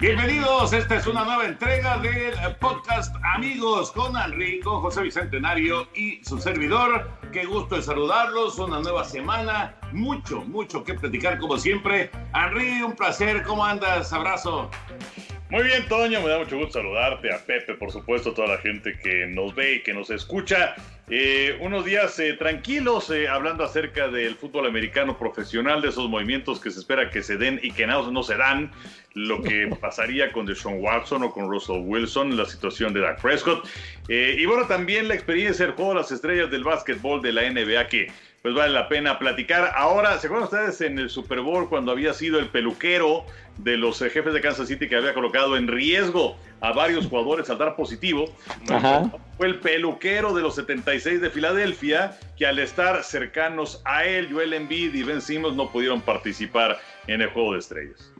Bienvenidos, esta es una nueva entrega del podcast Amigos con con José Bicentenario y su servidor. Qué gusto de saludarlos, una nueva semana, mucho, mucho que platicar como siempre. Henry, un placer, ¿cómo andas? Abrazo. Muy bien, Toño, me da mucho gusto saludarte, a Pepe, por supuesto, a toda la gente que nos ve y que nos escucha. Eh, unos días eh, tranquilos eh, hablando acerca del fútbol americano profesional, de esos movimientos que se espera que se den y que no, no se dan, lo que pasaría con Deshaun Watson o con Russell Wilson, la situación de Dak Prescott. y bueno, también la experiencia del juego de las estrellas del básquetbol de la NBA que pues vale la pena platicar. Ahora, ¿se acuerdan ustedes en el Super Bowl cuando había sido el peluquero de los eh, jefes de Kansas City que había colocado en riesgo a varios jugadores al dar positivo? Fue el peluquero de los 76 de Filadelfia que al estar cercanos a él, Joel Embiid y Ben Simmons no pudieron participar en el Juego de Estrellas.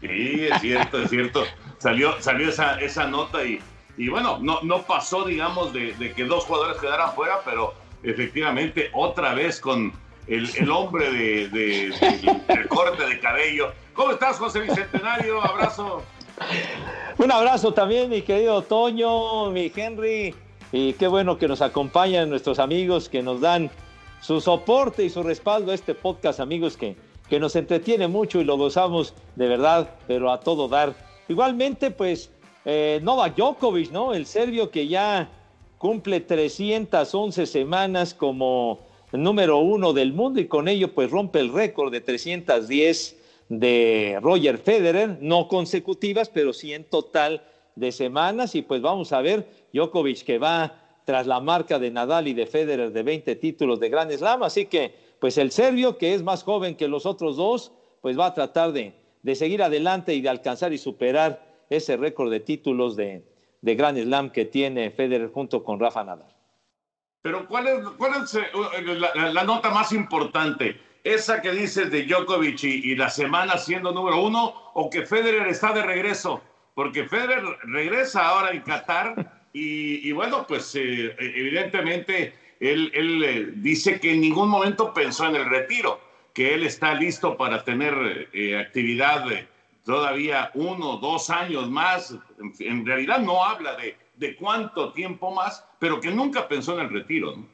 Sí, es cierto, es cierto. Salió, salió esa, esa nota y, y bueno, no, no pasó, digamos, de, de que dos jugadores quedaran fuera, pero efectivamente, otra vez con el, hombre de, del corte de cabello. ¿Cómo estás, José Bicentenario? Abrazo. Un abrazo también, mi querido Toño, mi Henry. Y qué bueno que nos acompañan nuestros amigos que nos dan su soporte y su respaldo a este podcast, amigos, que, que nos entretiene mucho y lo gozamos de verdad, pero a todo dar. Igualmente, pues, eh, Novak Djokovic, ¿no? El serbio que ya cumple 311 semanas como número uno del mundo y con ello pues rompe el récord de 310 de Roger Federer, no consecutivas, pero sí en total de semanas. Y pues vamos a ver Djokovic que va tras la marca de Nadal y de Federer de 20 títulos de Gran Slam, así que pues el serbio que es más joven que los otros dos, pues va a tratar de, de seguir adelante y de alcanzar y superar ese récord de títulos de, de Gran Slam que tiene Federer junto con Rafa Nadal. Pero ¿cuál es, cuál es eh, la, nota más importante? ¿Esa que dices de Djokovic y, la semana siendo número uno o que Federer está de regreso? Porque Federer regresa ahora en Qatar y, bueno, pues eh, evidentemente él, él eh, dice que en ningún momento pensó en el retiro, que él está listo para tener actividad todavía uno, dos años más, en, realidad no habla de, de, cuánto tiempo más, pero que nunca pensó en el retiro. ¿no?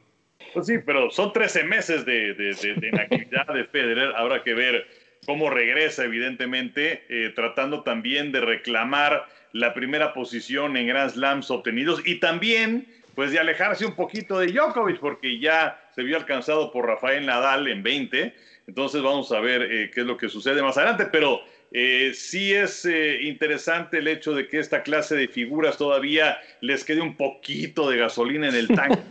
Pues sí, pero son 13 meses de, de, de inactividad de Federer, habrá que ver cómo regresa, evidentemente, eh, tratando también de reclamar la primera posición en Grand Slams obtenidos y también pues de alejarse un poquito de Djokovic porque ya se vio alcanzado por Rafael Nadal en 20, entonces vamos a ver eh, qué es lo que sucede más adelante, pero eh, sí es eh, interesante el hecho de que esta clase de figuras todavía les quede un poquito de gasolina en el tanque.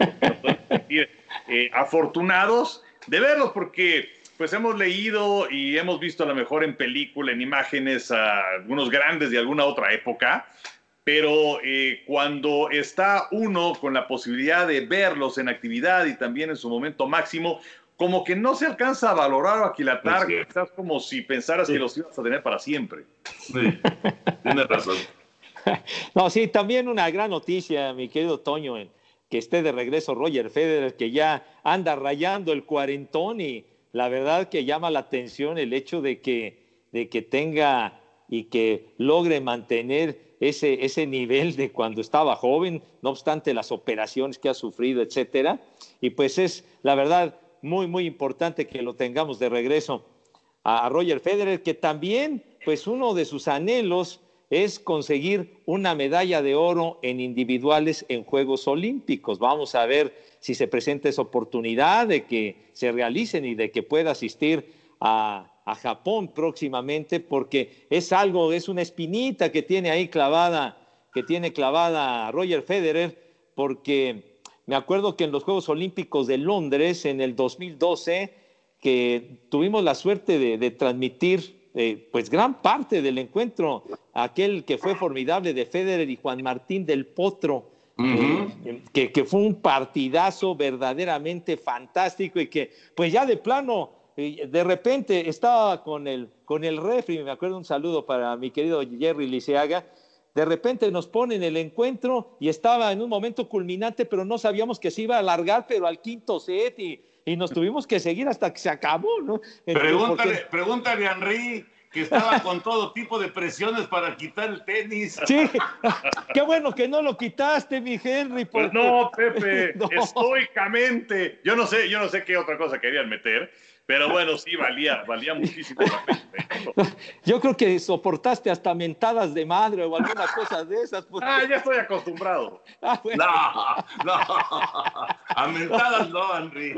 eh, afortunados de verlos porque pues hemos leído y hemos visto a lo mejor en película, en imágenes a algunos grandes de alguna otra época, pero eh, cuando está uno con la posibilidad de verlos en actividad y también en su momento máximo, como que no se alcanza a valorar o aquilatar, estás como si pensaras que los ibas a tener para siempre. Sí, tienes razón. No, sí, también una gran noticia, mi querido Toño, que esté de regreso Roger Federer, que ya anda rayando el cuarentón y la verdad que llama la atención el hecho de que, de que tenga y que logre mantener ese, ese nivel de cuando estaba joven, no obstante las operaciones que ha sufrido, etcétera. Y pues es, la verdad, muy, muy importante que lo tengamos de regreso a Roger Federer, que también, pues uno de sus anhelos es conseguir una medalla de oro en individuales en Juegos Olímpicos. Vamos a ver si se presenta esa oportunidad de que se realicen y de que pueda asistir a, a Japón próximamente, porque es algo, es una espinita que tiene ahí clavada, que tiene clavada Roger Federer, porque me acuerdo que en los Juegos Olímpicos de Londres en el 2012, que tuvimos la suerte de, transmitir eh, pues gran parte del encuentro, aquel que fue formidable de Federer y Juan Martín del Potro, eh, que, que, fue un partidazo verdaderamente fantástico y que pues ya de plano de repente estaba con el, con el refri, me acuerdo un saludo para mi querido Jerry Liceaga, de repente nos ponen el encuentro y estaba en un momento culminante, pero no sabíamos que se iba a alargar, pero al quinto set y, nos tuvimos que seguir hasta que se acabó, ¿no? Pregúntale, pregúntale a Henry que estaba con todo tipo de presiones para quitar el tenis. Sí, qué bueno que no lo quitaste, mi Henry. Pues no, Pepe, estoicamente. Yo no sé, yo no sé qué otra cosa querían meter, pero bueno, sí, valía, valía muchísimo la pena. Yo creo que soportaste hasta mentadas de madre o alguna cosa de esas. Pues. Ah, ya estoy acostumbrado. Ah, no, no. A mentadas no, Henry.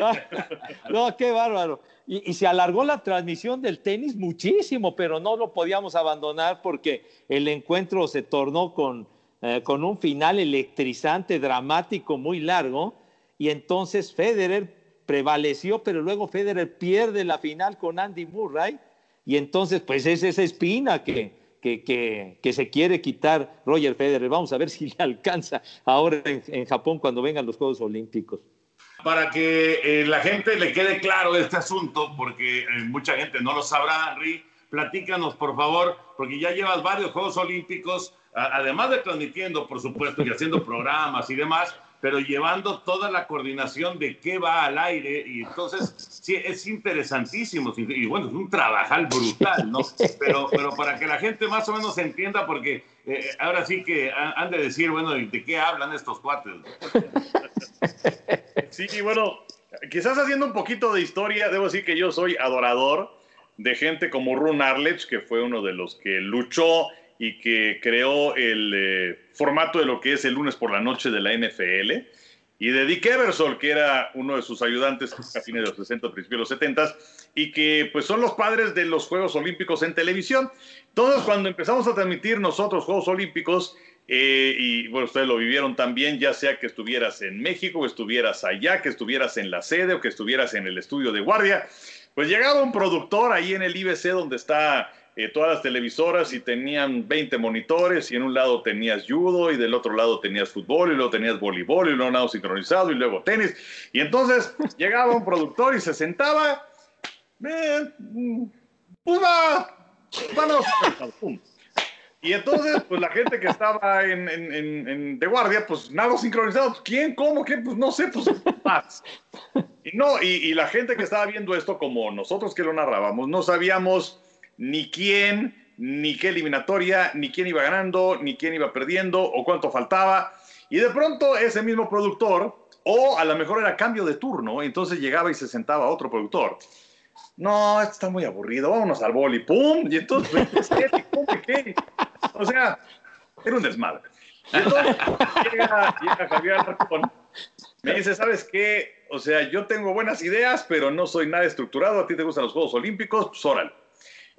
No, qué bárbaro. Y, se alargó la transmisión del tenis muchísimo, pero no lo podíamos abandonar porque el encuentro se tornó con, eh, con un final electrizante, dramático, muy largo. Y entonces Federer prevaleció, pero luego Federer pierde la final con Andy Murray y entonces pues es esa espina que, que, que, se quiere quitar Roger Federer. Vamos a ver si le alcanza ahora en, Japón cuando vengan los Juegos Olímpicos. Para que eh, la gente le quede claro este asunto, porque eh, mucha gente no lo sabrá, Henry, platícanos por favor, porque ya llevas varios Juegos Olímpicos, además de transmitiendo, por supuesto, y haciendo programas y demás, pero llevando toda la coordinación de qué va al aire. Y entonces, sí, es interesantísimo. Y bueno, es un trabajal brutal, ¿no? Pero, pero para que la gente más o menos entienda, porque eh, ahora sí que han de decir, bueno, ¿de qué hablan estos cuates? Sí, bueno, quizás haciendo un poquito de historia, debo decir que yo soy adorador de gente como Rune Arledge, que fue uno de los que luchó y que creó el eh, formato de lo que es el lunes por la noche de la NFL, y de Dick Eversol, que era uno de sus ayudantes a fines de los 60, principios de los 70, y que pues son los padres de los Juegos Olímpicos en televisión. Entonces, cuando empezamos a transmitir nosotros Juegos Olímpicos, eh, y bueno, ustedes lo vivieron también, ya sea que estuvieras en México, o estuvieras allá, que estuvieras en la sede o que estuvieras en el estudio de guardia, pues llegaba un productor ahí en el IBC donde está eh, todas las televisoras y tenían 20 monitores y en un lado tenías judo y del otro lado tenías fútbol y luego tenías voleibol y luego nado sincronizado y luego tenis. Y entonces llegaba un productor y se sentaba, eh, pues va, Y entonces, pues la gente que estaba en, en, de guardia, pues nado sincronizado. ¿Quién? ¿Cómo? ¿Qué? Pues no sé, pues más. Y no, y, y, la gente que estaba viendo esto, como nosotros que lo narrábamos, no sabíamos ni quién, ni qué eliminatoria, ni quién iba ganando, ni quién iba perdiendo o cuánto faltaba. Y de pronto ese mismo productor, o a lo mejor era cambio de turno, entonces llegaba y se sentaba otro productor. No, esto está muy aburrido, vámonos al boli, ¡pum! Y entonces, ¿qué? O sea, era un desmadre. Y entonces llega, llega Javier Arcón, me dice, ¿sabes qué? O sea, yo tengo buenas ideas, pero no soy nada estructurado, a ti te gustan los Juegos Olímpicos, pues órale.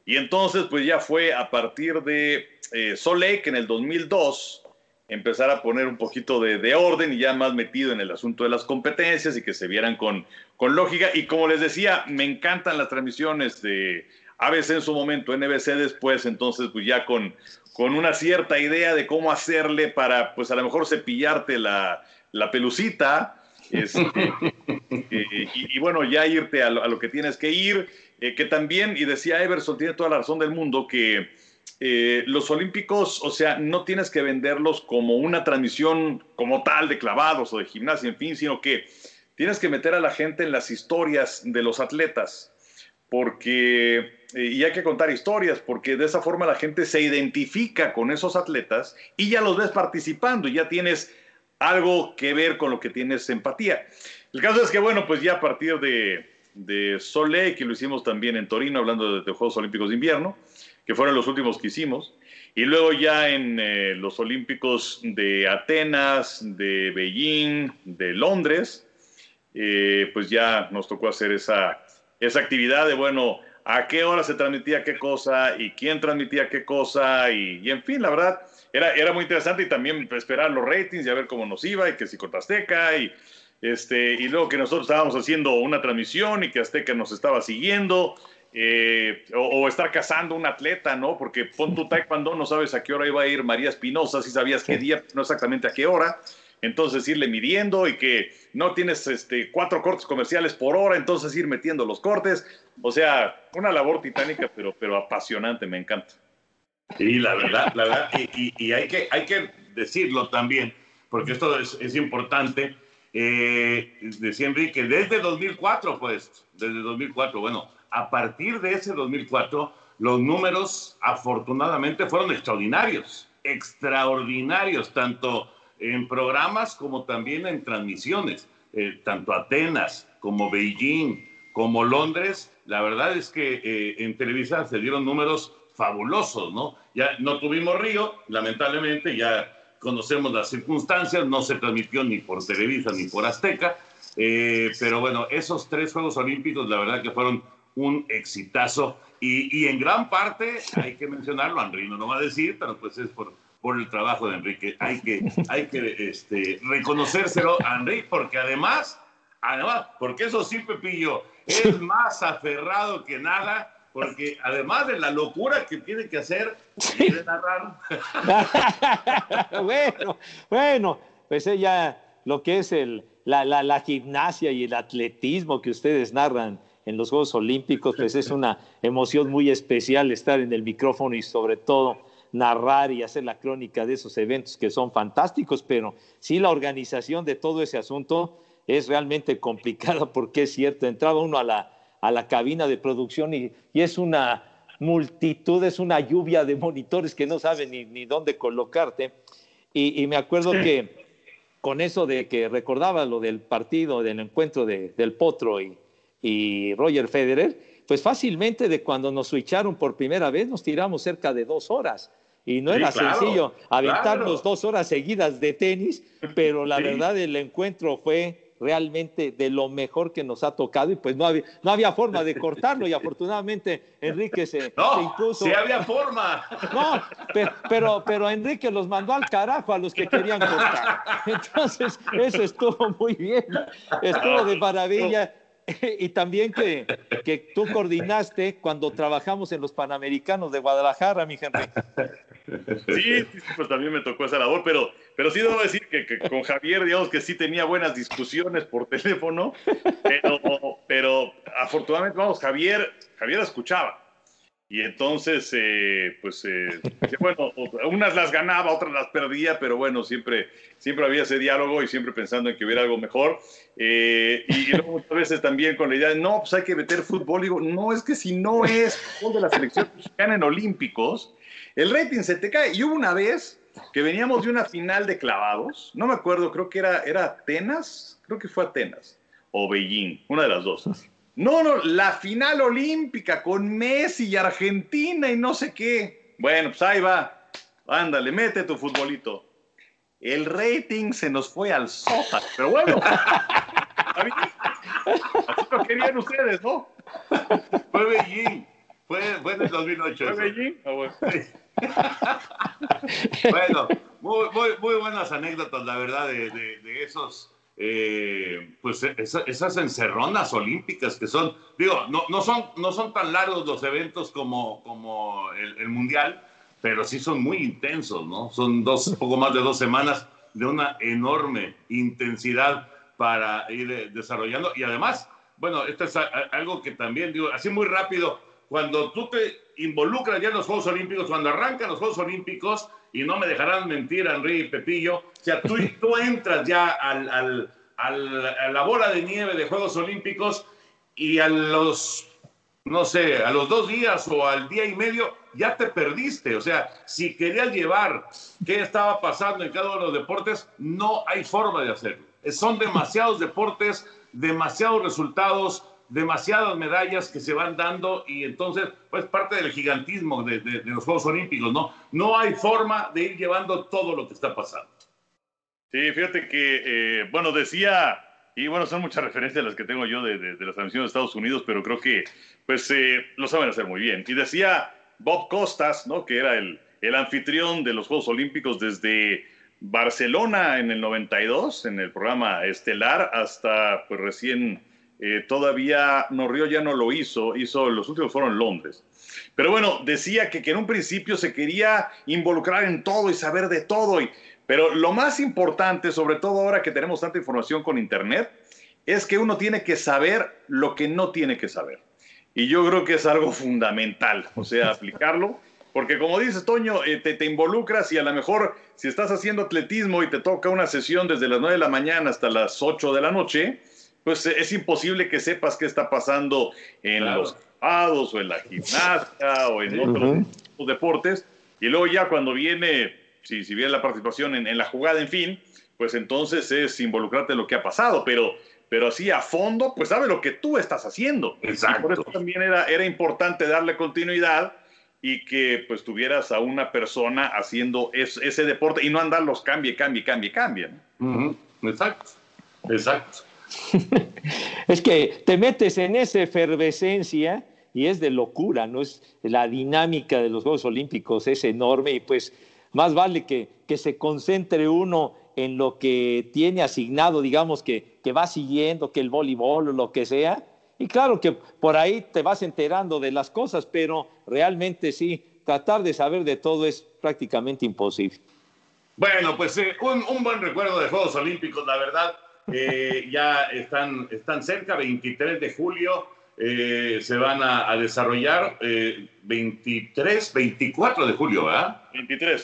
Y entonces, pues ya fue a partir de eh, que en el 2002 empezar a poner un poquito de, orden y ya más metido en el asunto de las competencias y que se vieran con, con lógica. Y como les decía, me encantan las transmisiones de ABC en su momento, NBC después, entonces pues ya con, con una cierta idea de cómo hacerle para, pues a lo mejor cepillarte la, la pelucita. Este, Eh, y, bueno, ya irte a lo, que tienes que ir, eh, que también, y decía Everson, tiene toda la razón del mundo, que eh, los Olímpicos, o sea, no tienes que venderlos como una transmisión como tal de clavados o de gimnasia, en fin, sino que tienes que meter a la gente en las historias de los atletas, porque, y hay que contar historias, porque de esa forma la gente se identifica con esos atletas y ya los ves participando, y ya tienes algo que ver con lo que tienes empatía. El caso es que, bueno, pues ya a partir de, de Sole, que lo hicimos también en Torino, hablando de, Juegos Olímpicos de Invierno, que fueron los últimos que hicimos, y luego ya en eh, los Olímpicos de Atenas, de Beijing, de Londres, eh, pues ya nos tocó hacer esa, esa actividad de, bueno, a qué hora se transmitía qué cosa y quién transmitía qué cosa, y, y en fin, la verdad, era, era muy interesante y también esperar los ratings y a ver cómo nos iba y que si con Azteca y, este, y luego que nosotros estábamos haciendo una transmisión y que Azteca nos estaba siguiendo. Eh, o, estar cazando un atleta, ¿no? Porque pon tu taekwondo, no sabes a qué hora iba a ir María Espinosa, si sabías qué día, no exactamente a qué hora. Entonces irle midiendo y que no tienes este, cuatro cortes comerciales por hora, entonces ir metiendo los cortes. O sea, una labor titánica, pero, pero apasionante, me encanta. Sí, la verdad, la verdad, y, hay, que, hay que decirlo también, porque esto es, importante. Eh, decía Enrique, desde 2004, pues, desde 2004, bueno, a partir de ese 2004, los números afortunadamente fueron extraordinarios, extraordinarios, tanto en programas como también en transmisiones, eh, tanto Atenas como Beijing, como Londres, la verdad es que eh, en Televisa se dieron números fabulosos, ¿no? Ya no tuvimos Río, lamentablemente, ya conocemos las circunstancias, no se transmitió ni por Televisa ni por Azteca, eh, pero bueno, esos tres Juegos Olímpicos, la verdad que fueron un exitazo. Y, y en gran parte, hay que mencionarlo, Henry no lo va a decir, pero pues es por, por el trabajo de Enrique, hay que, hay que este, reconocérselo a porque además, además, porque eso sí, Pepillo, es más aferrado que nada porque además de la locura que tiene que hacer, quiere narrar. bueno, bueno, pues ella, lo que es el, la, la, la, gimnasia y el atletismo que ustedes narran en los Juegos Olímpicos, pues es una emoción muy especial estar en el micrófono y sobre todo narrar y hacer la crónica de esos eventos que son fantásticos, pero sí la organización de todo ese asunto es realmente complicada porque es cierto, entraba uno a la a la cabina de producción y, es una multitud, es una lluvia de monitores que no saben ni, dónde colocarte. Y, me acuerdo que con eso de que recordaba lo del partido, del encuentro de, del Potro y, y, Roger Federer, pues fácilmente de cuando nos switcharon por primera vez nos tiramos cerca de dos horas. Y no era sencillo aventarnos dos horas seguidas de tenis, pero la verdad el encuentro fue realmente de lo mejor que nos ha tocado y pues no había, no había forma de cortarlo y afortunadamente Enrique se, no, impuso. Sí había forma. No, pero, pero, Enrique los mandó al carajo a los que querían cortar. Entonces, eso estuvo muy bien, estuvo de maravilla. Y también que, que tú coordinaste cuando trabajamos en los Panamericanos de Guadalajara, mi Henry. Sí, sí, pues también me tocó esa labor, pero, pero sí debo decir que, con Javier, digamos que sí tenía buenas discusiones por teléfono, pero, pero afortunadamente, vamos, Javier, Javier escuchaba. Y entonces, eh, pues, eh, bueno, unas las ganaba, otras las perdía, pero bueno, siempre, siempre había ese diálogo y siempre pensando en que hubiera algo mejor. Eh, y, luego muchas veces también con la idea de, no, pues hay que meter fútbol. digo, no, es que si no es fútbol de la selección mexicana en Olímpicos, el rating se te cae. Y hubo una vez que veníamos de una final de clavados, no me acuerdo, creo que era, era Atenas, creo que fue Atenas, o Beijing, una de las dos. No, no, la final olímpica con Messi y Argentina y no sé qué. Bueno, pues ahí va. Ándale, mete tu futbolito. El rating se nos fue al sótano, pero bueno. así lo querían ustedes, ¿no? Fue Beijing. Fue, fue en el 2008. ¿Fue Beijing? Ah, bueno. bueno, muy, muy, muy, buenas anécdotas, la verdad, de, de, esos, eh, pues esas encerronas olímpicas que son, digo, no, no, son, no son tan largos los eventos como, como el, Mundial, pero sí son muy intensos, ¿no? Son dos, poco más de dos semanas de una enorme intensidad para ir eh, desarrollando. Y además, bueno, esto es algo que también digo, así muy rápido, cuando tú te involucras ya en los Juegos Olímpicos, cuando arrancan los Juegos Olímpicos, y no me dejarán mentir, Henry y Pepillo, o sea, tú, tú entras ya al, al, a la bola de nieve de Juegos Olímpicos y a los, no sé, a los dos días o al día y medio ya te perdiste. O sea, si querías llevar qué estaba pasando en cada uno de los deportes, no hay forma de hacerlo. Son demasiados deportes, demasiados resultados, demasiadas medallas que se van dando y entonces, pues parte del gigantismo de, los Juegos Olímpicos, ¿no? No hay forma de ir llevando todo lo que está pasando. Sí, fíjate que, eh, bueno, decía, y bueno, son muchas referencias las que tengo yo de, de, las transmisiones de Estados Unidos, pero creo que, pues, eh, lo saben hacer muy bien. Y decía Bob Costas, ¿no? Que era el, el anfitrión de los Juegos Olímpicos desde Barcelona en el 92, en el programa estelar, hasta, pues, recién eh, todavía no, Río ya no lo hizo, hizo, los últimos fueron en Londres. Pero bueno, decía que, que, en un principio se quería involucrar en todo y saber de todo. Y, pero lo más importante, sobre todo ahora que tenemos tanta información con Internet, es que uno tiene que saber lo que no tiene que saber. Y yo creo que es algo fundamental, o sea, aplicarlo. Porque como dices, Toño, eh, te, te, involucras y a lo mejor si estás haciendo atletismo y te toca una sesión desde las 9 de la mañana hasta las 8 de la noche, pues es imposible que sepas qué está pasando en los pados o en la gimnasia o en otros deportes. Y luego ya cuando viene, si, si viene la participación en, la jugada, en fin, pues entonces es involucrarte en lo que ha pasado, pero, pero así a fondo, pues sabe lo que tú estás haciendo. Exacto. por eso también era, era importante darle continuidad y que pues tuvieras a una persona haciendo ese deporte y no andar los cambie, cambie, cambie, cambie. Exacto, exacto. es que te metes en esa efervescencia y es de locura, ¿no? Es la dinámica de los Juegos Olímpicos es enorme y pues más vale que, que se concentre uno en lo que tiene asignado, digamos, que, que va siguiendo, que el voleibol o lo que sea. Y claro que por ahí te vas enterando de las cosas, pero realmente sí, tratar de saber de todo es prácticamente imposible. Bueno, pues eh, un, un, buen recuerdo de Juegos Olímpicos, la verdad. Eh, ya están, están cerca, 23 de julio eh, se van a, desarrollar, 23, eh, 24 de julio, ¿verdad? 23.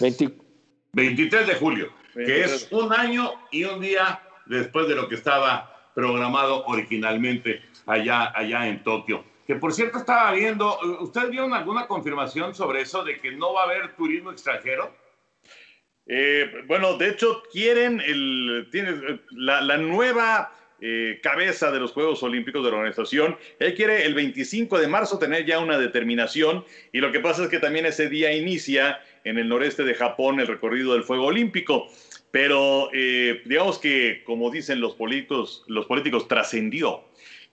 23 de julio, que es un año y un día después de lo que estaba programado originalmente allá, allá en Tokio. Que por cierto estaba viendo, ¿usted vio alguna confirmación sobre eso de que no va a haber turismo extranjero? Eh, bueno, de hecho, quieren el, tiene, la, nueva eh, cabeza de los Juegos Olímpicos de la organización. Él quiere el 25 de marzo tener ya una determinación y lo que pasa es que también ese día inicia en el noreste de Japón el recorrido del Fuego Olímpico. Pero eh, digamos que, como dicen los políticos, los políticos trascendió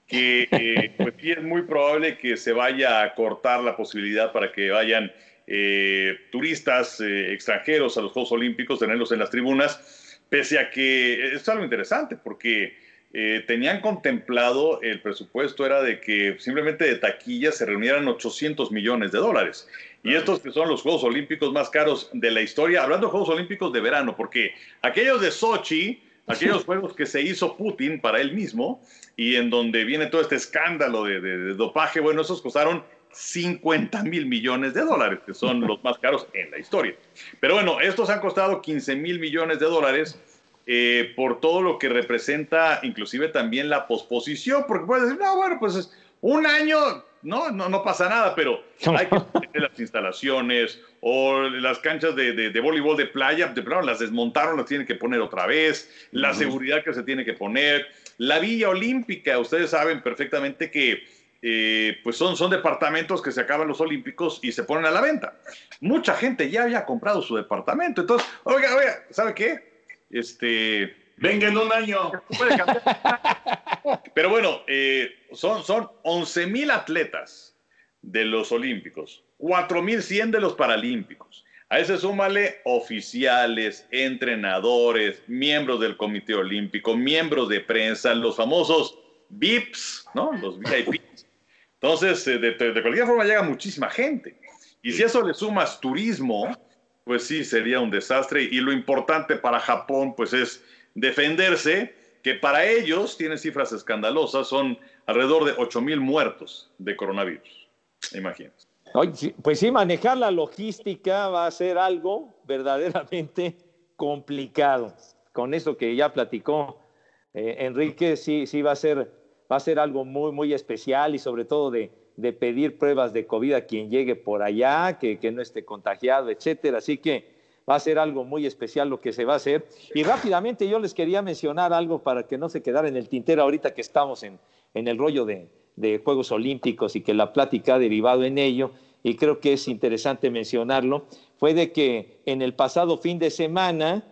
que pues es muy probable que se vaya a cortar la posibilidad para que vayan eh, turistas eh, extranjeros a los Juegos Olímpicos, tenerlos en las tribunas, pese a que es algo interesante porque eh, tenían contemplado, el presupuesto era de que simplemente de taquilla se reunieran 800 millones de dólares. Y estos que son los Juegos Olímpicos más caros de la historia, hablando de Juegos Olímpicos de verano, porque aquellos de Sochi, aquellos juegos que se hizo Putin para él mismo y en donde viene todo este escándalo de dopaje, bueno, esos costaron 50 mil millones de dólares, que son los más caros en la historia. Pero bueno, estos han costado 15 mil millones de dólares eh, por todo lo que representa inclusive también la posposición, porque puedes decir, no, bueno, pues es un año, no, no, no pasa nada, pero hay que tener las instalaciones o las canchas de, de, voleibol de playa, de plano las desmontaron, las tienen que poner otra vez, la seguridad que se tiene que poner, la Villa Olímpica, ustedes saben perfectamente que eh, pues son, son departamentos que se acaban los Olímpicos y se ponen a la venta. Mucha gente ya había comprado su departamento. Entonces, oiga, oiga, ¿sabe qué? Este. Venga en un año. Pero bueno, eh, son, son 11 mil atletas de los Olímpicos, 4.100 de los Paralímpicos. A ese súmale oficiales, entrenadores, miembros del Comité Olímpico, miembros de prensa, los famosos VIPs, ¿no? Los VIPs. Entonces, eh, de, cualquier forma llega muchísima gente. Y si eso le sumas turismo, pues sí, sería un desastre. Y lo importante para Japón, pues es defenderse que para ellos tiene cifras escandalosas, son alrededor de 8 mil muertos de coronavirus. Imagínense. Pues sí, manejar la logística va a ser algo verdaderamente complicado. Con eso que ya platicó eh, Enrique, sí, sí va a ser, va a ser algo muy, muy especial y sobre todo de, de pedir pruebas de COVID a quien llegue por allá, que, que no esté contagiado, etcétera. Así que va a ser algo muy especial lo que se va a hacer. Y rápidamente yo les quería mencionar algo para que no se quedara en el tintero ahorita que estamos en, en el rollo de, de Juegos Olímpicos y que la plática ha derivado en ello, y creo que es interesante mencionarlo, fue de que en el pasado fin de semana,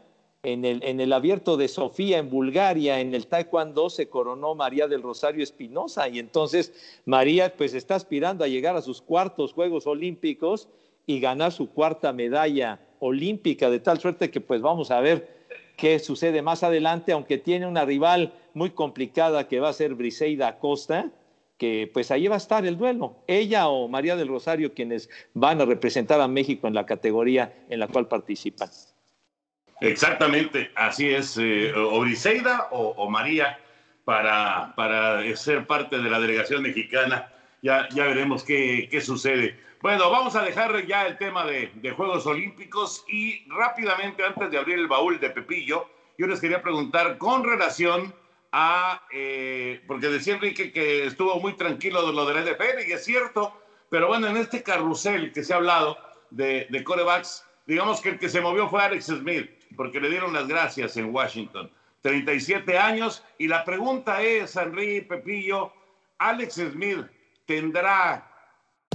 en el, abierto de Sofía en Bulgaria, en el Taekwondo, se coronó María del Rosario Espinosa y entonces María pues está aspirando a llegar a sus cuartos Juegos Olímpicos y ganar su cuarta medalla olímpica, de tal suerte que pues vamos a ver qué sucede más adelante, aunque tiene una rival muy complicada que va a ser Briseida Costa, que pues ahí va a estar el duelo, ella o María del Rosario, quienes van a representar a México en la categoría en la cual participan. Exactamente, así es, eh, o Briseida o, María para, para ser parte de la delegación mexicana. Ya, ya veremos qué, qué sucede. Bueno, vamos a dejar ya el tema de, de, Juegos Olímpicos y rápidamente, antes de abrir el baúl de Pepillo, yo les quería preguntar con relación a, eh, porque decía Enrique que estuvo muy tranquilo de lo de la NFL, y es cierto, pero bueno, en este carrusel que se ha hablado de, de corebacks, digamos que el que se movió fue Alex Smith, porque le dieron las gracias en Washington. 37 años, y la pregunta es, Henry Pepillo, Alex Smith tendrá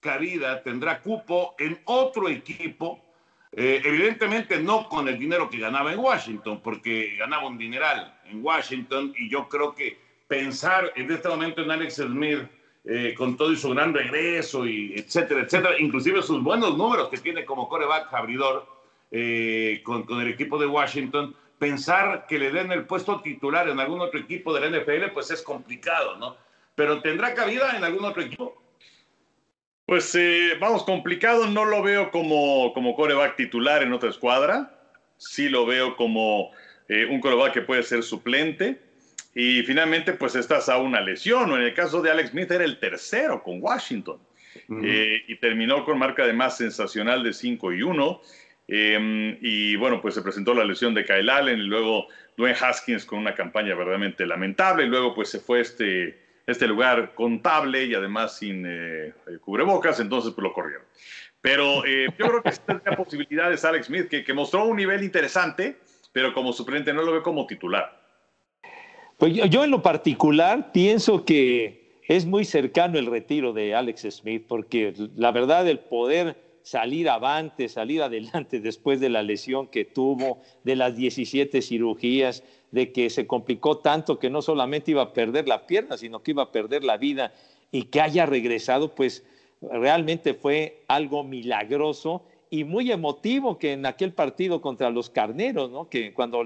Cabida, tendrá cupo en otro equipo, eh, evidentemente no con el dinero que ganaba en Washington, porque ganaba un dineral en Washington y yo creo que pensar en este momento en Alex Smith eh, con todo y su gran regreso y etcétera, etcétera, inclusive sus buenos números que tiene como coreback abridor eh, con, con el equipo de Washington, pensar que le den el puesto titular en algún otro equipo de la NFL, pues es complicado, ¿no? Pero tendrá cabida en algún otro equipo. Pues eh, vamos, complicado, no lo veo como, como coreback titular en otra escuadra, sí lo veo como eh, un coreback que puede ser suplente. Y finalmente, pues estás a una lesión, o en el caso de Alex Smith era el tercero con Washington. Eh, y terminó con marca de más sensacional de 5 y 1. Em, y bueno, pues se presentó la lesión de Kyle Allen y luego Dwayne Haskins con una campaña verdaderamente lamentable. Y luego pues se fue este este lugar contable y además sin eh, eh, cubrebocas, entonces pues lo corrieron. Pero eh, yo creo que hay posibilidades Alex Smith, que, mostró un nivel interesante, pero como suplente no lo ve como titular. Pues yo, en lo particular pienso que es muy cercano el retiro de Alex Smith, porque la verdad el poder salir avante, salir adelante después de la lesión que tuvo, de las 17 cirugías, de que se complicó tanto que no solamente iba a perder la pierna, sino que iba a perder la vida y que haya regresado, pues realmente fue algo milagroso y muy emotivo que en aquel partido contra los Carneros, ¿no? que cuando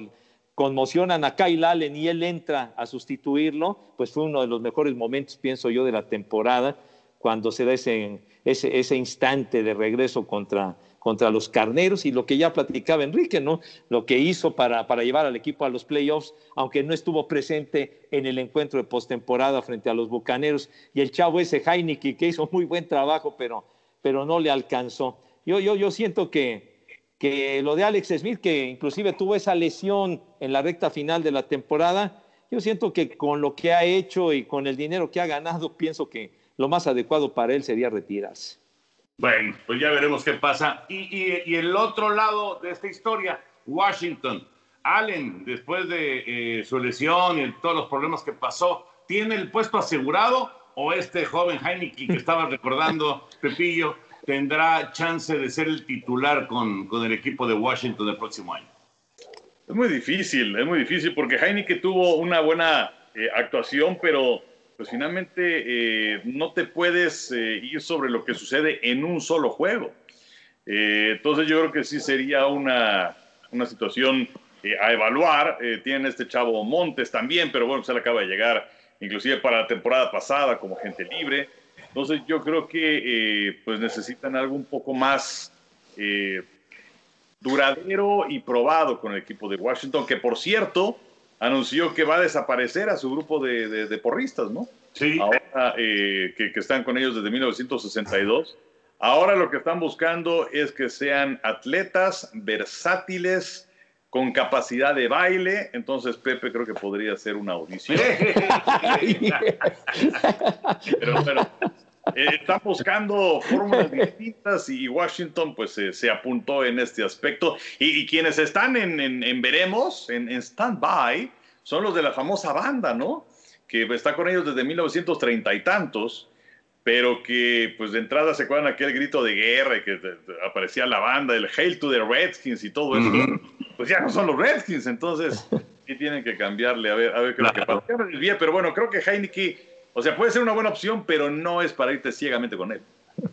conmocionan a Kyle Allen y él entra a sustituirlo, pues fue uno de los mejores momentos, pienso yo, de la temporada, cuando se da ese, ese, ese instante de regreso contra, contra los carneros y lo que ya platicaba Enrique, ¿no? Lo que hizo para, para llevar al equipo a los playoffs, aunque no estuvo presente en el encuentro de postemporada frente a los bucaneros. Y el chavo ese Heineken que hizo muy buen trabajo, pero, pero no le alcanzó. Yo, yo, yo siento que, que lo de Alex Smith, que inclusive tuvo esa lesión en la recta final de la temporada, yo siento que con lo que ha hecho y con el dinero que ha ganado, pienso que lo más adecuado para él sería retirarse. Bueno, pues ya veremos qué pasa. Y, y, el otro lado de esta historia, Washington. Allen, después de eh, su lesión y todos los problemas que pasó, ¿tiene el puesto asegurado o este joven Heineken que estaba recordando, Pepillo, tendrá chance de ser el titular con, con el equipo de Washington el próximo año? Es muy difícil, es muy difícil porque Heineken tuvo una buena eh, actuación, pero pues finalmente eh, no te puedes eh, ir sobre lo que sucede en un solo juego. entonces yo creo que sí sería una, una situación a evaluar. tienen este chavo Montes también, pero bueno, se le acaba de llegar inclusive para la temporada pasada como gente libre. Entonces yo creo que eh, pues necesitan algo un poco más eh, duradero y probado con el equipo de Washington, que por cierto anunció que va a desaparecer a su grupo de, porristas, ¿no? Sí. Ahora eh, que, que, están con ellos desde 1962. Ahora lo que están buscando es que sean atletas versátiles, con capacidad de baile, entonces Pepe creo que podría ser una audición. pero, pero eh, están buscando fórmulas distintas y Washington pues eh, se apuntó en este aspecto. Y, quienes están en, en, veremos, en, en stand-by, son los de la famosa banda, ¿no? Que está con ellos desde 1930 y tantos pero que pues de entrada se acuerdan aquel grito de guerra y que aparecía la banda, el Hail to the Redskins y todo eso, pues ya no son los Redskins, entonces sí tienen que cambiarle, a ver, a ver qué es lo que pasa. Pero bueno, creo que Heineken, o sea, puede ser una buena opción, pero no es para irte ciegamente con él.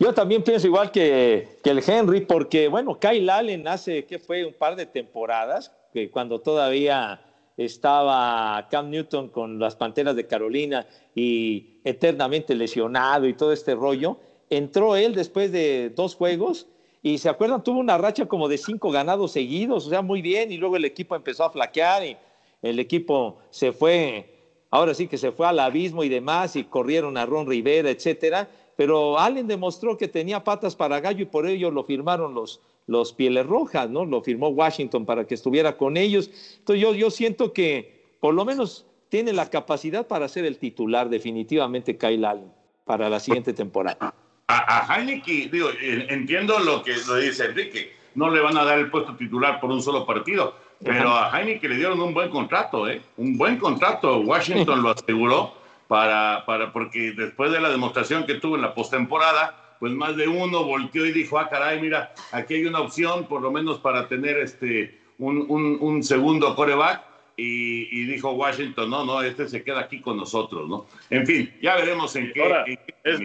Yo también pienso igual que, el Henry, porque bueno, Kyle Allen hace, que fue? Un par de temporadas, que cuando todavía estaba Cam Newton con las Panteras de Carolina y eternamente lesionado y todo este rollo. Entró él después de dos juegos y se acuerdan, tuvo una racha como de cinco ganados seguidos, o sea, muy bien, y luego el equipo empezó a flaquear y el equipo se fue, ahora sí que se fue al abismo y demás, y corrieron a Ron Rivera, etcétera, pero Allen demostró que tenía patas para gallo y por ello lo firmaron los, los Pieles Rojas, ¿no? Lo firmó Washington para que estuviera con ellos. Entonces yo, yo siento que por lo menos tiene la capacidad para ser el titular definitivamente Kyle Allen para la siguiente temporada. A, a digo, entiendo lo que lo dice Enrique, no le van a dar el puesto titular por un solo partido, pero a Heineken le dieron un buen contrato, ¿eh? Un buen contrato, Washington lo aseguró para, para, porque después de la demostración que tuvo en la postemporada, pues más de uno volteó y dijo, ah, caray, mira, aquí hay una opción, por lo menos para tener este, un, un, segundo coreback. Y, dijo Washington, no, no, este se queda aquí con nosotros, ¿no? En fin, ya veremos en qué, es,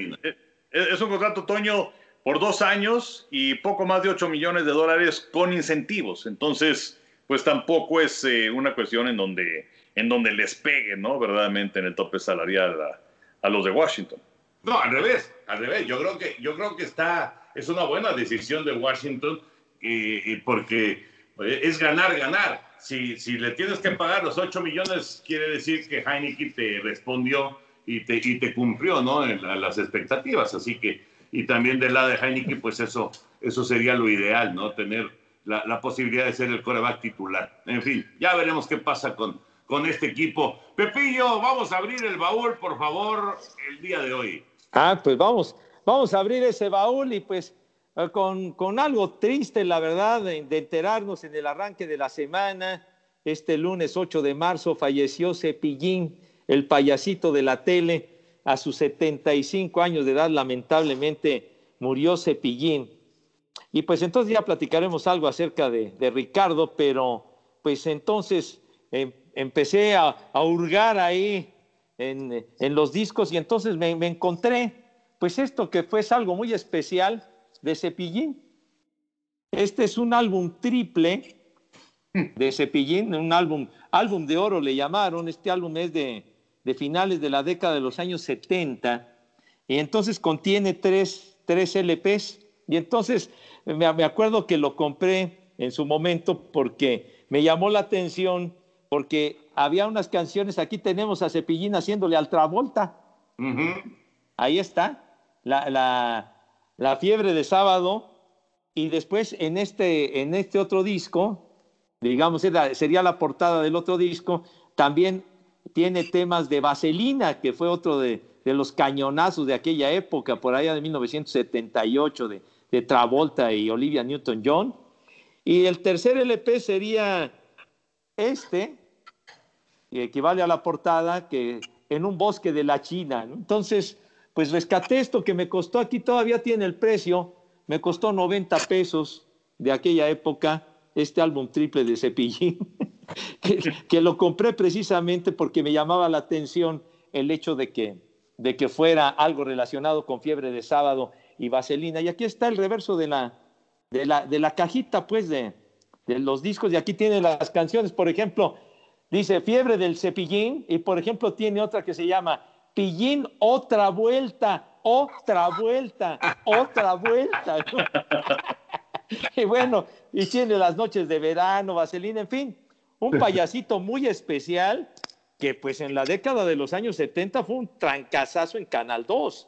es, un contrato, Toño, por dos años y poco más de 8 millones de dólares con incentivos. Entonces, pues tampoco es eh, una cuestión en donde, en donde les pegue, ¿no? Verdaderamente en el tope salarial a los de Washington. No, al revés, al revés. Yo creo que, yo creo que está, es una buena decisión de Washington y, porque eh, es ganar, ganar. Si, si le tienes que pagar los 8 millones, quiere decir que Heineken te respondió y te, y te cumplió ¿no? en, las expectativas. Así que, y también del lado de Heineken, pues eso, eso sería lo ideal, ¿no? Tener la, posibilidad de ser el coreback titular. En fin, ya veremos qué pasa con, con este equipo. Pepillo, vamos a abrir el baúl, por favor, el día de hoy. Ah, pues vamos, vamos a abrir ese baúl y pues eh, con, con, algo triste, la verdad, de, enterarnos en el arranque de la semana. Este lunes 8 de marzo falleció Cepillín, el payasito de la tele, a sus 75 años de edad, lamentablemente murió Cepillín. Y pues entonces ya platicaremos algo acerca de, Ricardo, pero pues entonces em, empecé a, hurgar ahí en, los discos y entonces me, me encontré pues esto que fue algo muy especial de Cepillín. Este es un álbum triple de Cepillín, un álbum, álbum de oro le llamaron, este álbum es de, de finales de la década de los años 70, y entonces contiene tres, tres LPs, y entonces me, acuerdo que lo compré en su momento porque me llamó la atención, porque había unas canciones, aquí tenemos a Cepillín haciéndole al Travolta, ahí está, la, la, fiebre de sábado, y después en este, en este otro disco, digamos, sería la portada del otro disco, también tiene temas de Vaselina, que fue otro de, los cañonazos de aquella época, por allá de 1978, de, de Travolta y Olivia Newton-John. Y el tercer LP sería este, que equivale a la portada, que en un bosque de la China. Entonces, pues rescaté esto que me costó, aquí todavía tiene el precio, me costó 90 pesos de aquella época, este álbum triple de Cepillín, que, lo compré precisamente porque me llamaba la atención el hecho de que, de que fuera algo relacionado con fiebre de sábado y vaselina. Y aquí está el reverso de la, de la, de la cajita, pues, de, de los discos, y aquí tiene las canciones, por ejemplo, dice Fiebre del Cepillín, y por ejemplo tiene otra que se llama Pillín, otra vuelta, otra vuelta, otra vuelta. y bueno, y tiene las noches de verano, Vaselina, en fin, un payasito muy especial que pues en la década de los años 70 fue un trancazazo en Canal 2.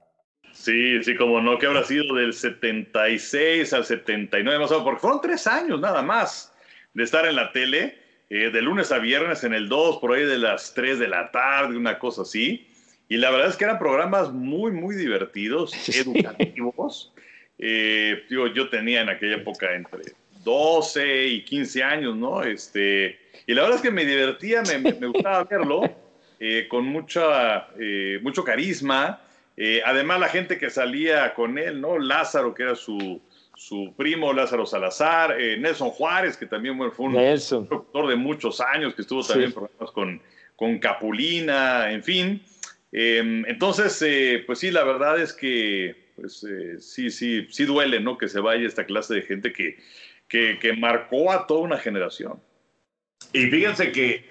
Sí, sí, como no, que habrá sido del 76 al 79, más o porque fueron tres años nada más de estar en la tele, eh, de lunes a viernes en el 2, por ahí de las 3 de la tarde, una cosa así. Y la verdad es que eran programas muy, muy divertidos, educativos. Eh, digo, yo tenía en aquella época entre 12 y 15 años, ¿no? Este, y la verdad es que me divertía, me, me gustaba verlo, eh, con mucha, mucho carisma. Eh, además, la gente que salía con él, ¿no? Lázaro, que era su, su primo, Lázaro Salazar, eh, Nelson Juárez, que también fue un doctor de muchos años, que estuvo también en programas con, con Capulina, en fin. Em, entonces, eh, pues sí, la verdad es que pues, sí, sí, sí duele, ¿no? Que se vaya esta clase de gente que, que, que marcó a toda una generación. Y fíjense que,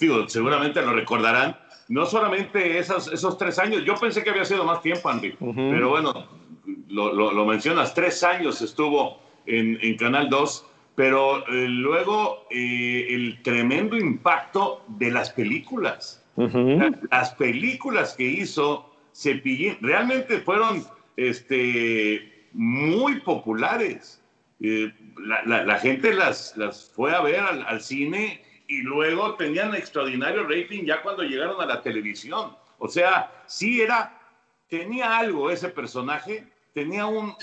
digo, seguramente lo recordarán, no solamente esos, esos tres años, yo pensé que había sido más tiempo, Andy, pero bueno, lo, lo, mencionas, tres años estuvo en, en Canal 2, pero eh, luego eh, el tremendo impacto de las películas. Las películas que hizo Cepillín realmente fueron este, muy populares. Eh, la, gente las, las fue a ver al, cine y luego tenían extraordinario rating ya cuando llegaron a la televisión. O sea, sí era, tenía algo ese personaje, tenía un,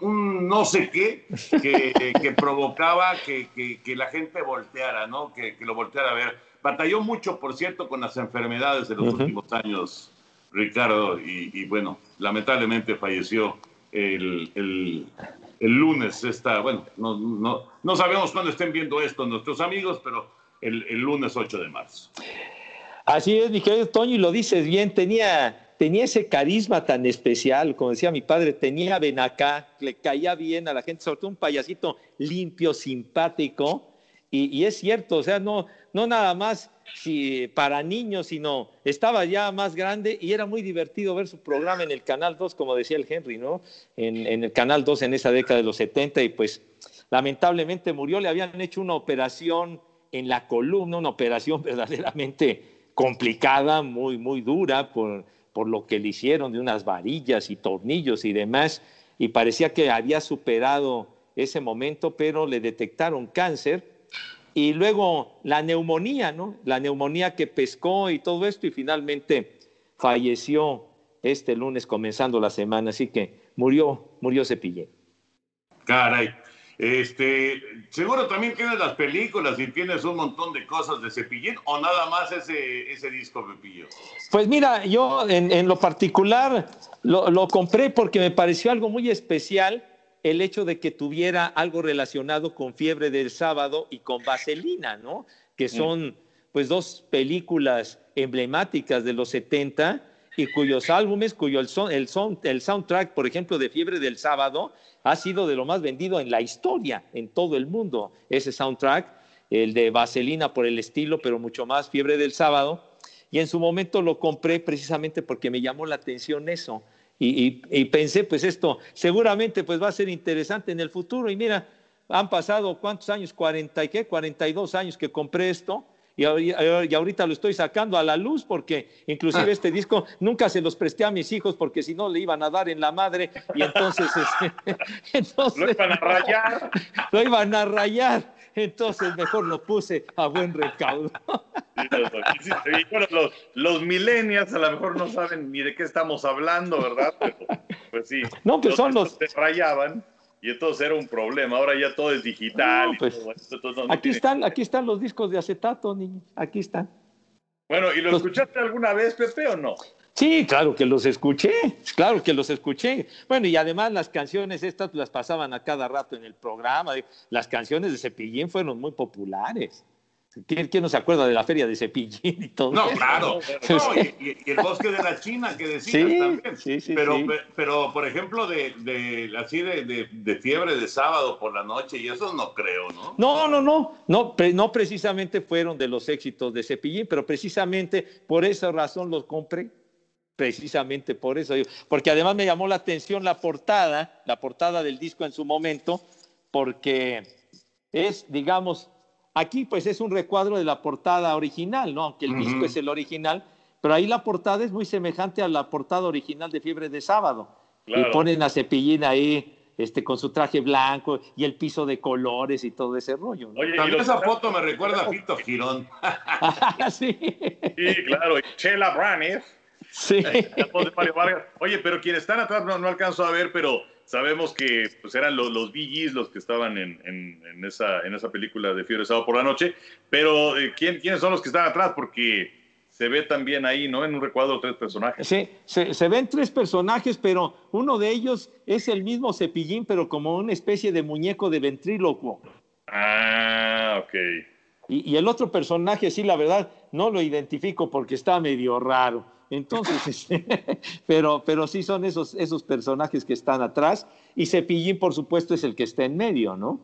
un, no sé qué que, provocaba que, que, la gente volteara, ¿no? Que, lo volteara a ver. Batalló mucho, por cierto, con las enfermedades de los últimos años, Ricardo, y, bueno, lamentablemente falleció el, el, el lunes. Esta, bueno, no, no, no sabemos cuándo estén viendo esto nuestros amigos, pero el, lunes 8 de marzo. Así es, mi querido Toño, y lo dices bien, tenía, tenía ese carisma tan especial, como decía mi padre, tenía acá, le caía bien a la gente, sobre todo un payasito limpio, simpático, y, es cierto, o sea, no, no nada más para niños, sino estaba ya más grande y era muy divertido ver su programa en el Canal 2, como decía el Henry, ¿no? En, en el Canal 2 en esa década de los 70 y pues lamentablemente murió, le habían hecho una operación en la columna, una operación verdaderamente complicada, muy, muy dura por, por lo que le hicieron de unas varillas y tornillos y demás, y parecía que había superado ese momento, pero le detectaron cáncer y luego la neumonía, ¿no? La neumonía que pescó y todo esto y finalmente falleció este lunes comenzando la semana, así que murió, murió Cepillín. Caray. Este, seguro también tienes las películas y tienes un montón de cosas de Cepillín o nada más ese, ese disco, Pepillo. Pues mira, yo en, lo particular lo, lo compré porque me pareció algo muy especial el hecho de que tuviera algo relacionado con Fiebre del Sábado y con Vaselina, ¿no? Que mm. son pues dos películas emblemáticas de los 70 y cuyos álbumes, cuyo el, son, el, soundtrack, por ejemplo, de Fiebre del Sábado, ha sido de lo más vendido en la historia, en todo el mundo, ese soundtrack, el de Vaselina por el estilo, pero mucho más Fiebre del Sábado. Y en su momento lo compré precisamente porque me llamó la atención eso, y, pensé, pues esto seguramente pues va a ser interesante en el futuro. Y mira, han pasado cuántos años, 40 y qué, 42 años que compré esto. Y, ahorita lo estoy sacando a la luz porque inclusive ah. este disco nunca se los presté a mis hijos porque si no le iban a dar en la madre y entonces, este, entonces lo iban a rayar. Lo iban a rayar entonces mejor lo puse a buen recaudo. bueno, los, los millennials a lo mejor no saben ni de qué estamos hablando, ¿verdad? Pero, pues sí. No, pues son los... Se rayaban y entonces era un problema. Ahora ya todo es digital. Pues, aquí, están, aquí están los discos de acetato. Aquí están. Bueno, ¿y lo escuchaste alguna vez, Pepe, o no? Sí, claro que los escuché, claro que los escuché. Bueno, y además las canciones estas las pasaban a cada rato en el programa. Las canciones de Cepillín fueron muy populares. ¿Quién, no se acuerda de la feria de Cepillín y todo No, claro. y, el bosque de la China que decías también. Sí, sí, pero, pero, por ejemplo, de, de así de, de, fiebre de sábado por la noche, y eso no creo, ¿no? No, no, no. No, no precisamente fueron de los éxitos de Cepillín, pero precisamente por esa razón los compré precisamente por eso, porque además me llamó la atención la portada, la portada del disco en su momento, porque es, digamos, aquí pues es un recuadro de la portada original, ¿no? Aunque el disco es el original, pero ahí la portada es muy semejante a la portada original de Fiebre de Sábado. Y ponen a Cepillín ahí este, con su traje blanco y el piso de colores y todo ese rollo. Oye, También esa foto me recuerda a Fito Girón. sí. sí, claro, y Chela Branes Sí. Oye, pero quienes están atrás no, no, alcanzo a ver, pero sabemos que pues, eran los, los BGs los que estaban en, en, esa, en esa película de Fiebre Sábado por la Noche. Pero, eh, ¿quién, ¿quiénes son los que están atrás? Porque se ve también ahí, ¿no? En un recuadro tres personajes. Sí, se, se, ven tres personajes, pero uno de ellos es el mismo Cepillín, pero como una especie de muñeco de ventrílocuo. Ah, ok. Y, y el otro personaje, sí, la verdad, no lo identifico porque está medio raro. Entonces, pero, pero sí son esos, esos personajes que están atrás y Cepillín, por supuesto, es el que está en medio, ¿no?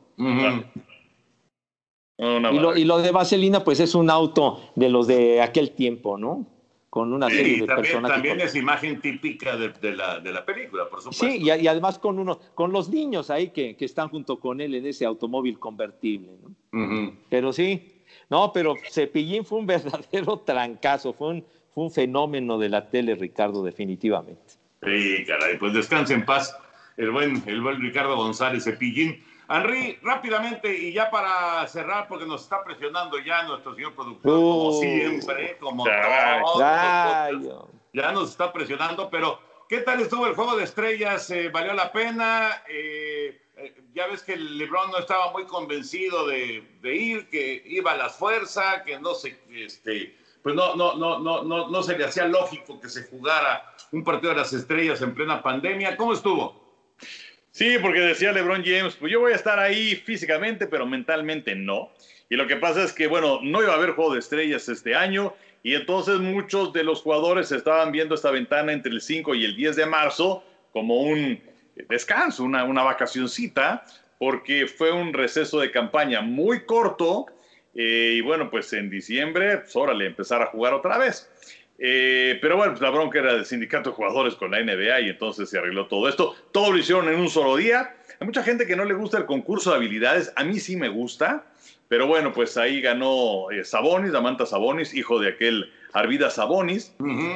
y, lo, y, lo, de Vaselina, pues es un auto de los de aquel tiempo, ¿no? con una Sí, serie de también, personajes. también es imagen típica de, de la, de la película, por supuesto. Sí, y, y además con uno, con los niños ahí que, que están junto con él en ese automóvil convertible. ¿no? Pero sí, no, pero Cepillín fue un verdadero trancazo, fue un, fue un fenómeno de la tele, Ricardo, definitivamente. Sí, caray, pues descanse en paz el buen, el buen Ricardo González Cepillín. Henry, rápidamente y ya para cerrar, porque nos está presionando ya nuestro señor productor, como Uh. siempre, como todos ya nos está presionando, pero ¿qué tal estuvo el juego de estrellas? Eh, ¿Valió la pena? Eh, eh, ya ves que el LeBron no estaba muy convencido de, de ir, que iba a las fuerzas, que no se, este, pues no, no, no, no, no, no se le hacía lógico que se jugara un partido de las estrellas en plena pandemia. ¿Cómo estuvo? Sí, porque decía LeBron James, pues yo voy a estar ahí físicamente, pero mentalmente no. Y lo que pasa es que, bueno, no iba a haber juego de estrellas este año y entonces muchos de los jugadores estaban viendo esta ventana entre el 5 y el 10 de marzo como un descanso, una, una vacacioncita, porque fue un receso de campaña muy corto eh, y bueno, pues en diciembre, pues órale, empezar a jugar otra vez. Eh, pero bueno, pues la bronca era del sindicato de jugadores con la NBA y entonces se arregló todo esto. Todo lo hicieron en un solo día. Hay mucha gente que no le gusta el concurso de habilidades. A mí sí me gusta. Pero bueno, pues ahí ganó eh, Sabonis, Damanta Sabonis, hijo de aquel Arvida Sabonis.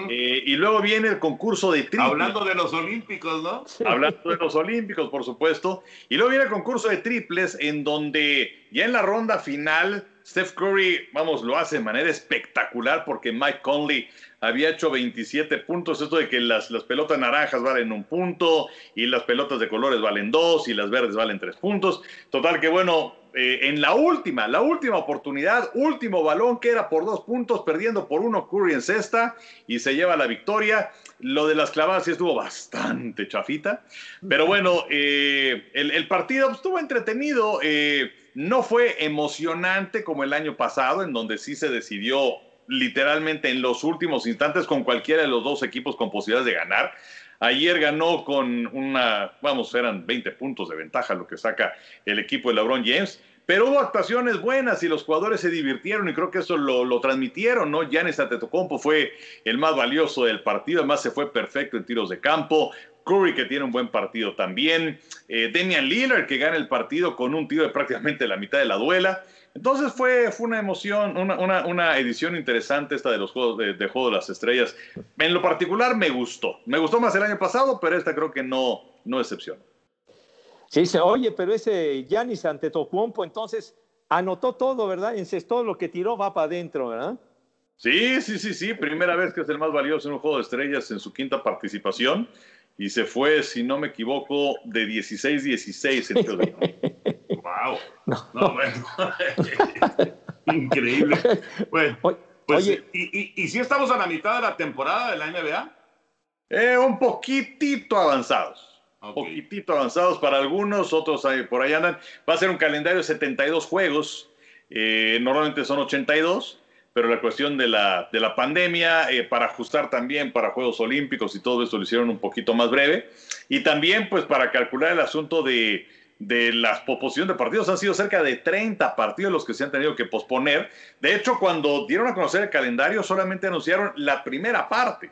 Eh, y luego viene el concurso de triples. Hablando de los Olímpicos, ¿no? Hablando de los Olímpicos, por supuesto. Y luego viene el concurso de triples, en donde ya en la ronda final, Steph Curry, vamos, lo hace de manera espectacular porque Mike Conley había hecho 27 puntos. Esto de que las, las pelotas naranjas valen un punto y las pelotas de colores valen dos y las verdes valen tres puntos. Total que bueno, eh, en la última, la última oportunidad, último balón que era por dos puntos, perdiendo por uno Curry en cesta y se lleva la victoria. Lo de las clavadas sí estuvo bastante chafita, pero bueno, eh, el, el, partido estuvo entretenido, eh, no fue emocionante como el año pasado, en donde sí se decidió literalmente en los últimos instantes con cualquiera de los dos equipos con posibilidades de ganar. Ayer ganó con una, vamos, eran 20 puntos de ventaja lo que saca el equipo de LeBron James. Pero hubo actuaciones buenas y los jugadores se divirtieron y creo que eso lo, lo transmitieron, ¿no? Giannis Antetokounmpo fue el más valioso del partido, además se fue perfecto en tiros de campo. Curry que tiene un buen partido también. Eh, Damian Lillard que gana el partido con un tiro de prácticamente la mitad de la duela. Entonces fue, fue una emoción, una, una, una, edición interesante esta de los juegos de, de, Juego de las Estrellas. En lo particular me gustó. Me gustó más el año pasado, pero esta creo que no, no excepción. Sí, se oye, pero ese Yanis Antetokounmpo entonces anotó todo, ¿verdad? Encestó lo que tiró, va para adentro, ¿verdad? Sí, sí, sí, sí. Primera vez que es el más valioso en un Juego de Estrellas en su quinta participación. Y se fue, si no me equivoco, de 16-16 en ¡Wow! No, no bueno. Increíble. Bueno, pues, Oye, ¿y, y, y si estamos a la mitad de la temporada de la NBA? Eh, un poquitito avanzados. Okay. Poquitito avanzados para algunos, otros ahí, por ahí andan. Va a ser un calendario de 72 juegos. Eh, normalmente son 82 pero la cuestión de la, de la pandemia, eh, para ajustar también para Juegos Olímpicos y todo esto lo hicieron un poquito más breve. Y también, pues, para calcular el asunto de, de la posposición de partidos, han sido cerca de 30 partidos los que se han tenido que posponer. De hecho, cuando dieron a conocer el calendario, solamente anunciaron la primera parte.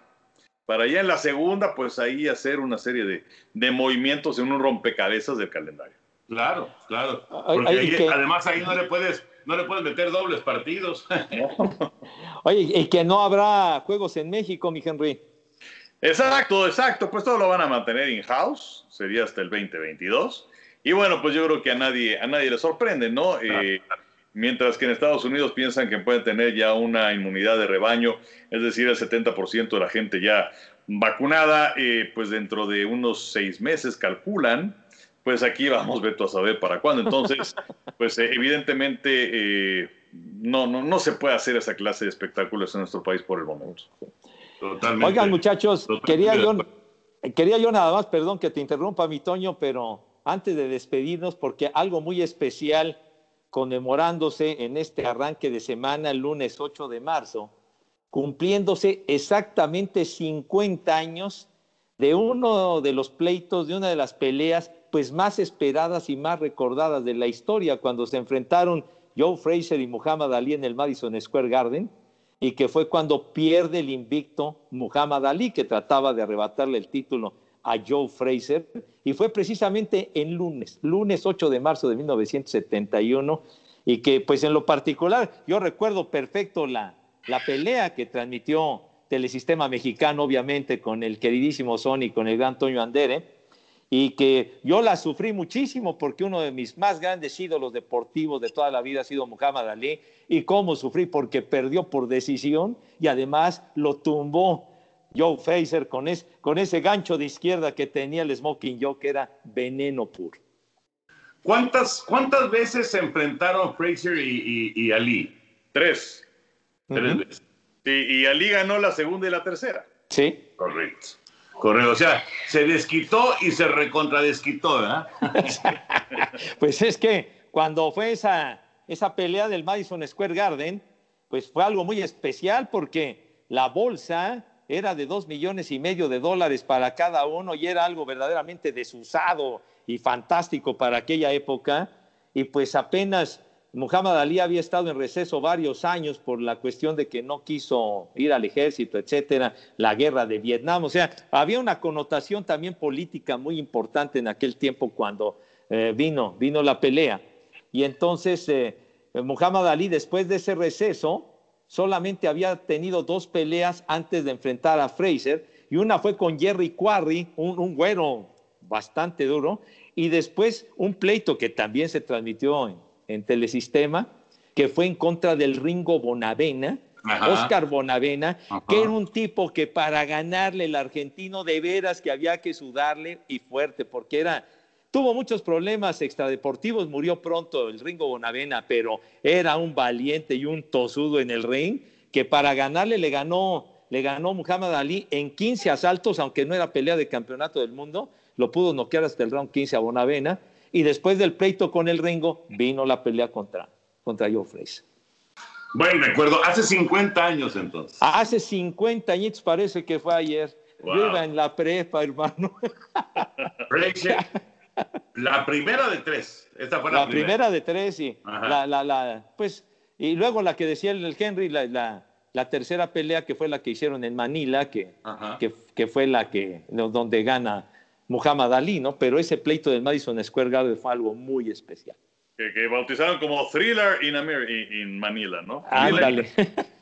Para ya en la segunda, pues ahí hacer una serie de, de movimientos en un rompecabezas del calendario. Claro, claro. Porque ahí, que... además ahí no le puedes no le pueden meter dobles partidos. Oye, y que no habrá juegos en México, mi Henry. Exacto, exacto. Pues todo lo van a mantener in-house. Sería hasta el 2022. Y bueno, pues yo creo que a nadie, a nadie le sorprende, ¿no? Eh, mientras que en Estados Unidos piensan que pueden tener ya una inmunidad de rebaño, es decir, el 70% de la gente ya vacunada, eh, pues dentro de unos seis meses calculan pues aquí vamos, Beto, a saber para cuándo. Entonces, pues eh, evidentemente eh, no, no, no se puede hacer esa clase de espectáculos en nuestro país por el momento. Totalmente. Oigan, muchachos, Totalmente. quería yo, quería yo nada más, perdón que te interrumpa, mi Toño, pero antes de despedirnos, porque algo muy especial conmemorándose en este arranque de semana, el lunes 8 de marzo, cumpliéndose exactamente 50 años de uno de los pleitos, de una de las peleas pues más esperadas y más recordadas de la historia cuando se enfrentaron Joe Fraser y Muhammad Ali en el Madison Square Garden. y que fue cuando pierde el invicto Muhammad Ali, que trataba de arrebatarle el título a Joe Fraser, y fue precisamente en lunes, lunes 8 de marzo de 1971, y que pues en lo particular yo recuerdo perfecto la, la pelea que transmitió Telesistema Mexicano, obviamente, con el queridísimo Sony, con el gran Toño Andere, y que yo la sufrí muchísimo porque uno de mis más grandes ídolos deportivos de toda la vida ha sido Muhammad Ali, y cómo sufrí porque perdió por decisión y además lo tumbó Joe Fraser con, con ese gancho de izquierda que tenía el Smoking Joe, que era veneno puro. ¿Cuántas, cuántas veces se enfrentaron Fraser y, Ali? Tres. Tres veces. y Ali ganó la segunda y la tercera. Sí. Correcto. Correcto. O sea, se desquitó y se recontradesquitó, ¿verdad? pues es que cuando fue esa, esa pelea del Madison Square Garden, pues fue algo muy especial porque la bolsa era de dos millones y medio de dólares para cada uno y era algo verdaderamente desusado y fantástico para aquella época. Y pues apenas Muhammad Ali había estado en receso varios años por la cuestión de que no quiso ir al ejército, etcétera, la guerra de Vietnam. O sea, había una connotación también política muy importante en aquel tiempo cuando eh, vino, vino la pelea. Y entonces eh, Muhammad Ali, después de ese receso, solamente había tenido dos peleas antes de enfrentar a Fraser, y una fue con Jerry Quarry, un, güero bastante duro, y después un pleito que también se transmitió en, Telesistema, que fue en contra del Ringo Bonavena, Oscar Bonavena, que era un tipo que para ganarle el argentino de veras que había que sudarle y fuerte, porque era Tuvo muchos problemas extradeportivos, murió pronto el Ringo Bonavena, pero era un valiente y un tosudo en el ring que para ganarle le ganó, le ganó Muhammad Ali en 15 asaltos, aunque no era pelea de campeonato del mundo, lo pudo noquear hasta el round 15 a Bonavena y después del pleito con el Ringo vino la pelea contra, contra Joe Fraser. Bueno, recuerdo, hace 50 años entonces. Hace 50 años parece que fue ayer. Yo iba en la prepa, hermano. La primera de tres. Esta fue la, primera. de tres, sí. La, la, la, pues, y luego la que decía el Henry, la, la, tercera pelea que fue la que hicieron en Manila, que, que, que, fue la que, donde gana Muhammad Ali, ¿no? Pero ese pleito del Madison Square Garden fue algo muy especial. Que, bautizaron como Thriller in, Manila, ¿no? Ándale.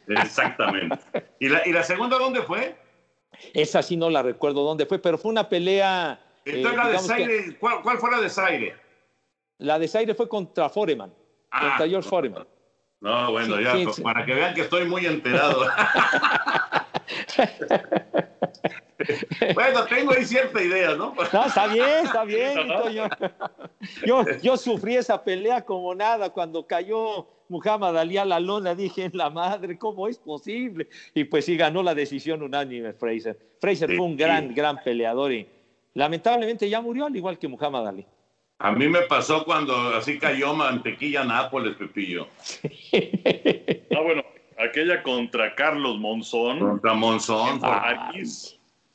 Exactamente. ¿Y la, ¿Y la segunda dónde fue? Esa sí no la recuerdo dónde fue, pero fue una pelea entonces, la desaire, ¿cuál, fue la desaire? La desaire fue contra Foreman, ah, contra George Foreman. No, bueno, ya, para que vean que estoy muy enterado. bueno, tengo ahí cierta idea, ¿no? no, está bien, está bien. Yo, yo sufrí esa pelea como nada cuando cayó Muhammad Ali a la lona, dije, en la madre, ¿cómo es posible? Y pues sí ganó la decisión unánime Fraser. Fraser fue un gran, gran peleador y lamentablemente ya murió, al igual que Muhammad Ali. A mí me pasó cuando así cayó mantequilla Nápoles, Pepillo. ah, bueno, aquella contra Carlos Monzón. Contra Monzón.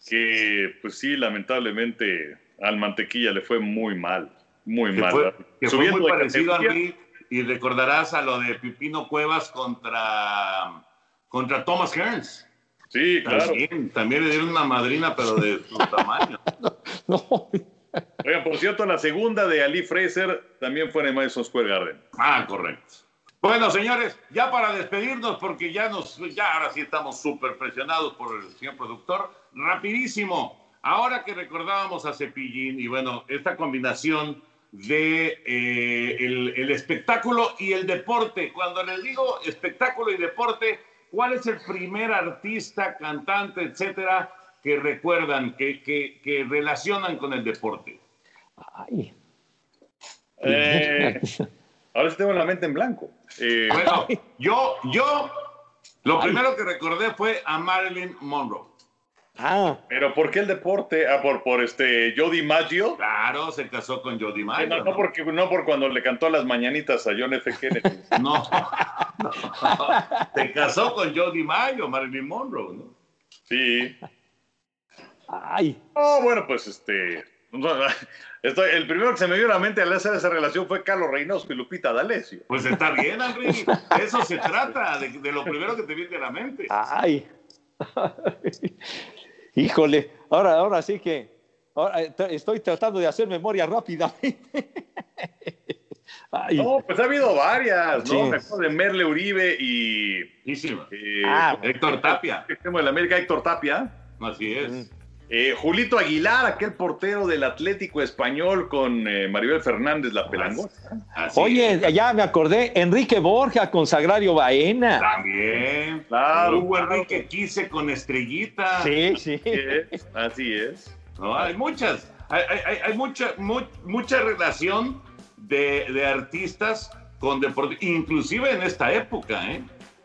que pues sí, lamentablemente al mantequilla le fue muy mal, muy mal. Fue, que fue muy parecido a mí y recordarás a lo de Pipino Cuevas contra, contra Thomas Hearns. Sí, claro. También, le dieron una madrina, pero de su tamaño. no. Oigan, por cierto, la segunda de Ali Fraser también fue en el Madison Square Garden. Ah, correcto. Bueno, señores, ya para despedirnos, porque ya nos, ya ahora sí estamos súper presionados por el señor productor, rapidísimo. Ahora que recordábamos a Cepillín y bueno, esta combinación de eh, el espectáculo y el deporte. Cuando les digo espectáculo y deporte, ¿Cuál es el primer artista, cantante, etcétera, que recuerdan, que, que, relacionan con el deporte? Ay. Eh, ahora sí tengo la mente en blanco. Eh, bueno, yo, yo, lo primero que recordé fue a Marilyn Monroe. Ah. Pero ¿por qué el deporte? Ah, por, por este Jody Maggio. Claro, se casó con Jody Maggio. no, porque, no por cuando le cantó las mañanitas a John F. Kennedy. no, Se casó con Jody Maggio, Marilyn Monroe, ¿no? Sí. Ay. Oh, bueno, pues este. Estoy, el primero que se me dio a la mente al hacer esa relación fue Carlos Reynoso y Lupita D'Alessio. Pues está bien, Henry. Eso se trata, de, de, lo primero que te viene a la mente. Ay. Híjole, ahora, ahora sí que ahora estoy tratando de hacer memoria rápidamente. Ay. No, pues ha habido varias, ¿no? Sí. Me acuerdo de Merle Uribe y. Eh, ah, Héctor Tapia. El de la América, Héctor Tapia. Así es. Eh, Julito Aguilar, aquel portero del Atlético Español con eh, Maribel Fernández, la pelangón. Oye, ya me acordé, Enrique Borja con Sagrario Baena. También, claro. Hugo Enrique Quise con Estrellita. Sí, sí. Así es. Así es. No, hay muchas, hay, hay, hay mucha, mu mucha relación de, de, artistas con deporte, inclusive en esta época, ¿eh?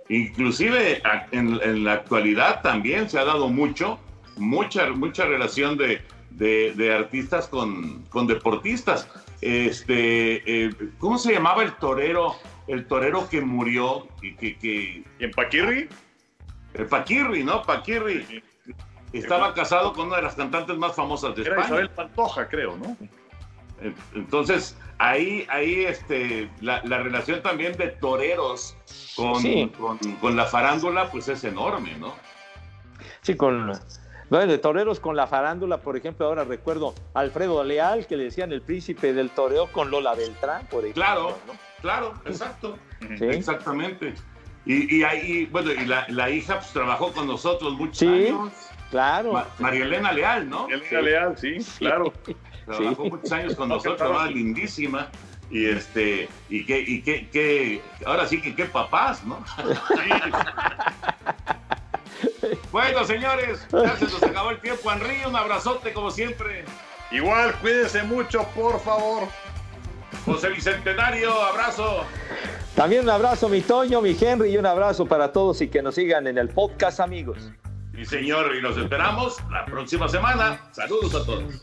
Inclusive en, en la actualidad también se ha dado mucho mucha, mucha relación de, de, artistas con, con, deportistas. Este, eh, ¿Cómo se llamaba el torero? El torero que murió y que... que ¿En Paquirri? El Paquirri, ¿no? Paquirri. Estaba casado con una de las cantantes más famosas de Era España. Isabel Pantoja, creo, ¿no? Entonces, ahí, ahí este, la, la relación también de toreros con, sí. con, con, la farándula, pues es enorme, ¿no? Sí, con de toreros con la farándula, por ejemplo, ahora recuerdo a Alfredo Leal, que le decían el príncipe del toreo con Lola Beltrán, por ejemplo. Claro, ¿no? claro, exacto. ¿Sí? Exactamente. Y, y, ahí, bueno, y la, la, hija pues, trabajó con nosotros muchos sí, años. Claro. Ma María Elena Leal, ¿no? María Elena sí. Leal, sí, claro. Trabajó muchos años con nosotros, estaba lindísima. Y este, y que, y que, que, ahora sí que qué papás, ¿no? Bueno, señores, ya se nos acabó el tiempo. Henry, un abrazote como siempre. Igual, cuídense mucho, por favor. José Bicentenario, abrazo. También un abrazo, mi Toño, mi Henry, y un abrazo para todos y que nos sigan en el podcast, amigos. Sí, señor, y los esperamos la próxima semana. Saludos a todos.